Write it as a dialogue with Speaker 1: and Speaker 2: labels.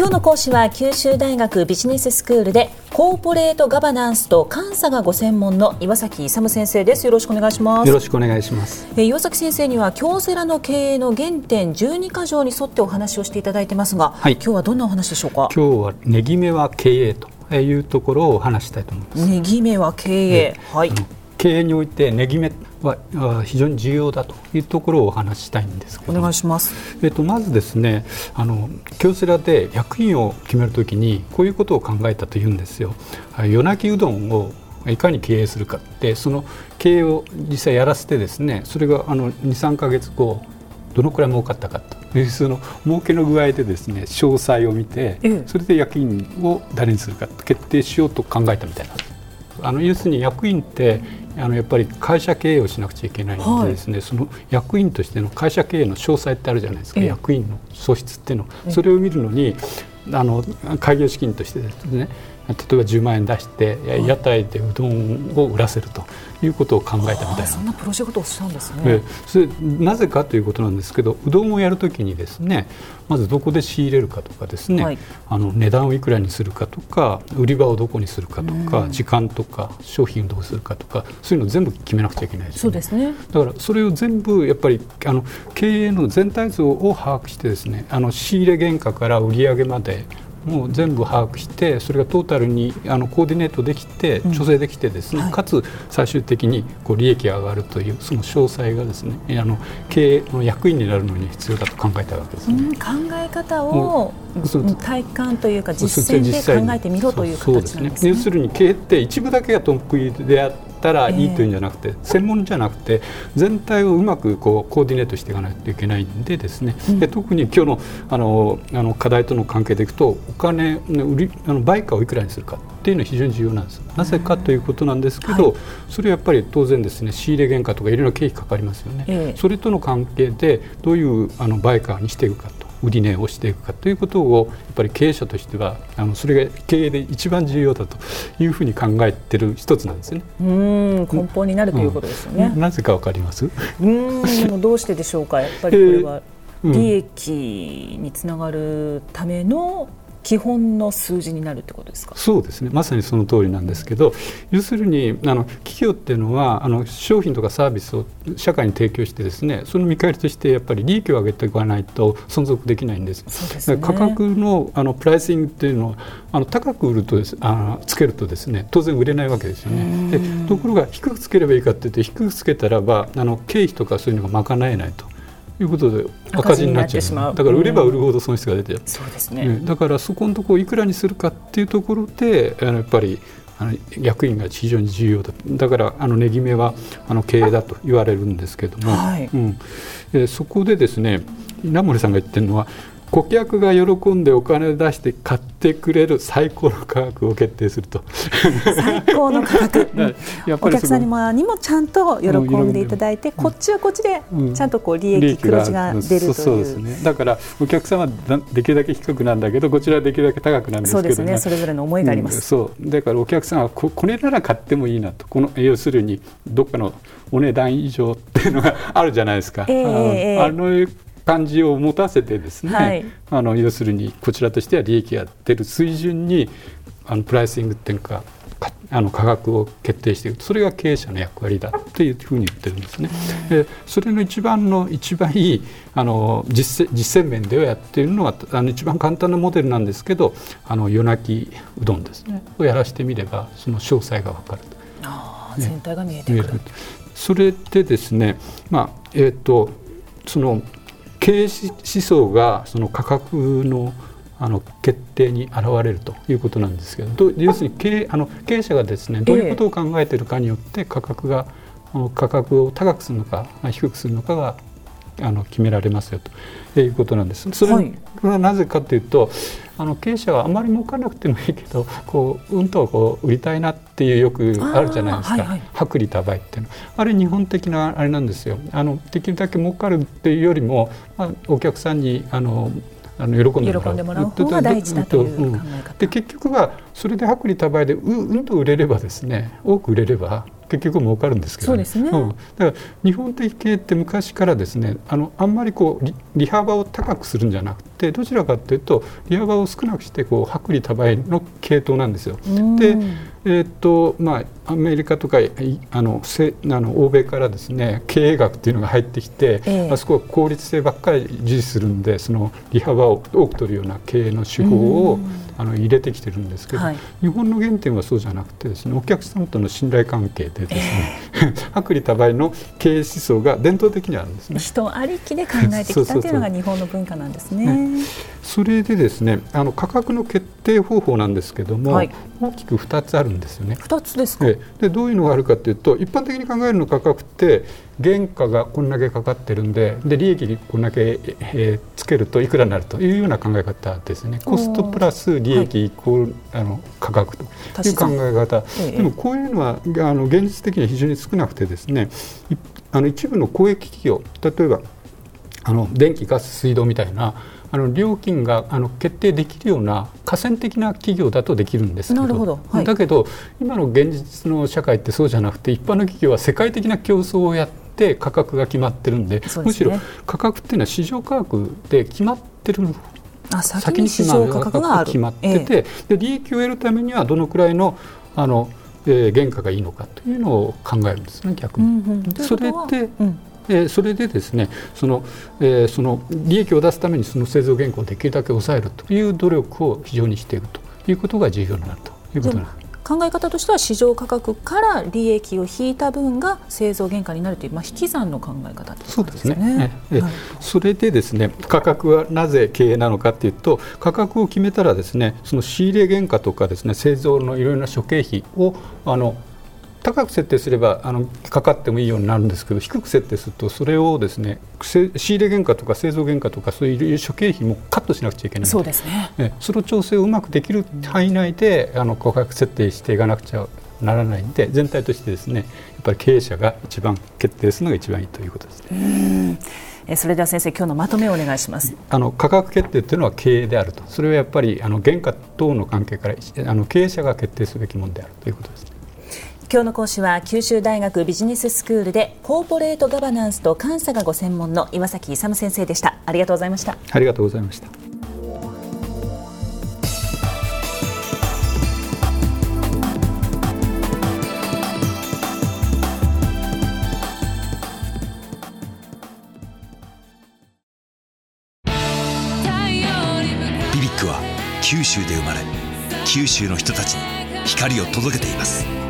Speaker 1: 今日の講師は九州大学ビジネススクールでコーポレートガバナンスと監査がご専門の岩崎勇先生です。よろしくお願いします。
Speaker 2: よろしくお願いします。
Speaker 1: え岩崎先生には京セラの経営の原点12箇条に沿ってお話をしていただいてますが、はい、今日はどんなお話でしょうか？
Speaker 2: 今日はネギ目は経営というところを話したいと思います。
Speaker 1: ネギ目は経営、はい。
Speaker 2: 経営においてネギ目は非常に重要だというところをお話したいんです
Speaker 1: お願いします、
Speaker 2: えっと、まずですねあの京セラで役員を決めるときにこういうことを考えたというんですよ。夜泣きうどんをいかに経営するかってその経営を実際やらせてですねそれが23か月後どのくらい儲かったかと。いうその儲けの具合でですね詳細を見て、それで役員を誰にするか決定しようと考えたみたいな。んです。あの要するに役員ってあのやっぱり会社経営をしなくちゃいけないのでですね、はい、その役員としての会社経営の詳細ってあるじゃないですか、役員の素質っていうの。それを見るのにあの開業資金としてですね例えば10万円出して屋台でうどんを売らせるということを考えたみたいな。
Speaker 1: そんなプロジェクトをしたんですね。
Speaker 2: それなぜかということなんですけどうどんをやるときにですねまずどこで仕入れるかとかですね、はい、あの値段をいくらにするかとか売り場をどこにするかとか、時間とか商品をどうするかとかそういうのを全部決めなくちゃいけないです、ね、
Speaker 1: そうですね。
Speaker 2: だからそれを全部やっぱりあの経営の全体像を把握してですねあの仕入れ原価から売上までもう全部把握してそれがトータルにあのコーディネートできて調整できてですね、うんはい、かつ最終的にこう利益が上がるというその詳細がですねあの経営の役員になるのに必要だと考えたわけです、ね、
Speaker 1: うん、考え方を体感というか実践で考えてみろという形なんですね。すね。
Speaker 2: 要するに経営って一部だけが得意であってったらいいというんじゃなくて、えー、専門じゃなくて全体をうまくこうコーディネートしていかないといけないんでですね、うん、で特に今日のあのあの課題との関係でいくとお金売りあの売価をいくらにするかっていうのは非常に重要なんです。なぜかということなんですけど、はい、それはやっぱり当然ですね仕入れ原価とかいろいろ経費かかりますよね、えー、それとの関係でどういうあの売価にしていくかと売り値をしていくかということをやっぱり経営者としてはあのそれが経営で一番重要だというふうに考えてる一つなんですね。
Speaker 1: うん根本になるということですよね。
Speaker 2: うん、なぜかわかります？
Speaker 1: うんどうしてでしょうか？やっぱりこれは 利益につながるための基本の数字になるってことですか？
Speaker 2: そうですね。まさにその通りなんですけど要するにあの企業っていうのはあの商品とかサービスを社会に提供してですねその見返りとしてやっぱり利益を上げていかないと存続できないんですですね、価格のあのプライシングっていうのはあの高く売るとですあつけるとですね当然売れないわけですよね。でところが低くつければいいかっていうと低くつけたらばあの経費とかそういうのが賄えないと。いうことで赤字になっちゃう。だから売れば売るほど損失が出て、うん、
Speaker 1: そうですね、
Speaker 2: だからそこのところいくらにするかっていうところであのやっぱりあの役員が非常に重要だ。だからあの値決めはあの経営だと言われるんですけども、はい、うん、えそこでですね稲森さんが言ってるのは顧客が喜んでお金を出して買ってくれる最高の価格を決定すると。
Speaker 1: 最高の価格、お客様にもちゃんと喜んでいただいて、うん、こっちはこっちでちゃんとこう利益、黒字が出るという。
Speaker 2: そうですね。だからお客様はできるだけ低くなんだけどこちらはできるだけ高くなんですけど、
Speaker 1: ね、そうですね。それぞれの思いがあります、うん、
Speaker 2: そう。だからお客さんはここれなら買ってもいいなと。この要するにどっかのお値段以上っていうのがあるじゃないですか、えー、あの感じを持たせてですね、はい、あの要するにこちらとしては利益が出る水準にあのプライシングっていうかあの価格を決定していくそれが経営者の役割だというふうに言ってるんですね。でそれの一番の一番いいあの実実践面ではやっているのはあの一番簡単なモデルなんですけどあの夜泣きうどんです。ねをやらせてみればその詳細が分かる
Speaker 1: あ、ね、全体が見えてくる。
Speaker 2: それでですね、まあえーとその経営思想がその価格のあの決定に現れるということなんですけど要するに経営あの経営者がですねどういうことを考えているかによって価格が、えー、価格を高くするのか低くするのかがあの決められますよということなんです。それはなぜかというと、はい、あの経営者はあまり儲からなくてもいいけどこううんとこう売りたいなっていうよくあるじゃないですか、はいはい、薄利多売っていうの。あれ日本的なあれなんですよ。あのできるだけ儲かるっていうよりも、まあ、お客さんにあのあの喜んで
Speaker 1: もらう。方が大事だという考え方、
Speaker 2: で結局はそれで薄利多売でううんと売れればですね多く売れれば結局儲かるんですけど、
Speaker 1: ね、そうですね、うん、
Speaker 2: だから日本的経営って昔からですねあのあんまりこう利幅を高くするんじゃなくてってどちらかというと利幅を少なくしてこう薄利多売の系統なんですよ。でえーとまあ、アメリカとかあのせあの欧米からですね経営学っていうのが入ってきて、えー、あそこは効率性ばっかり重視するんでその利幅を多く取るような経営の手法をあの入れてきてるんですけど、はい、日本の原点はそうじゃなくてですねお客様との信頼関係でですね、えー、薄利多売の経営思想が伝統的にあるんですね。
Speaker 1: 人ありきで考えてきたというのが日本の文化なんですね。ね
Speaker 2: それでですねあの価格の決定方法なんですけども、はい、大きく2つあるんですよね。
Speaker 1: 2つですか？
Speaker 2: でどういうのがあるかというと一般的に考えるの価格って原価がこんだけかかってるんでで利益にこんだけ、えー、つけるといくらになるというような考え方ですね。コストプラス利益イコール、はい、あの価格という考え方、ええ、でもこういうのはあの現実的には非常に少なくてですねあの一部の公益企業例えばあの電気ガス水道みたいなあの料金があの決定できるような河川的な企業だとできるんですけど。はい、だけど今の現実の社会ってそうじゃなくて一般の企業は世界的な競争をやって価格が決まってるんで、ね、むしろ価格っていうのは市場価格で決まってる
Speaker 1: あ先に市場価格が
Speaker 2: 決まってて、ええ、で利益を得るためにはどのくらいのあの、えー、原価がいいのかというのを考えるんですね逆に。うんうん、それで、うん。えそれでですねその,、えー、その利益を出すためにその製造原価をできるだけ抑えるという努力を非常にしているということが重要になるということなんです。
Speaker 1: 考え方としては市場価格から利益を引いた分が製造原価になるという、まあ、引き算の考え方、ね、
Speaker 2: そうですね、えそれでですね価格はなぜ経営なのかというと価格を決めたらですねその仕入れ原価とかですね製造のいろいろな諸経費をあの高く設定すればあのかかってもいいようになるんですけど低く設定するとそれをですね仕入れ原価とか製造原価とかそういう諸経費もカットしなくちゃいけない
Speaker 1: そうですね。
Speaker 2: ねその調整をうまくできる範囲内であの価格設定していかなくちゃならないんで全体としてですねやっぱり経営者が一番決定するのが一番いいということですね。
Speaker 1: それでは先生今日のまとめをお願いします。
Speaker 2: あの価格決定というのは経営であると。それはやっぱりあの原価等の関係からあの経営者が決定すべきものであるということです、ね。
Speaker 1: 今日の講師は九州大学ビジネススクールでコーポレートガバナンスと監査がご専門の岩崎勇先生でした。ありがとうございました。
Speaker 2: ありがとうございました。
Speaker 3: BBIQ は九州で生まれ九州の人たちに光を届けています。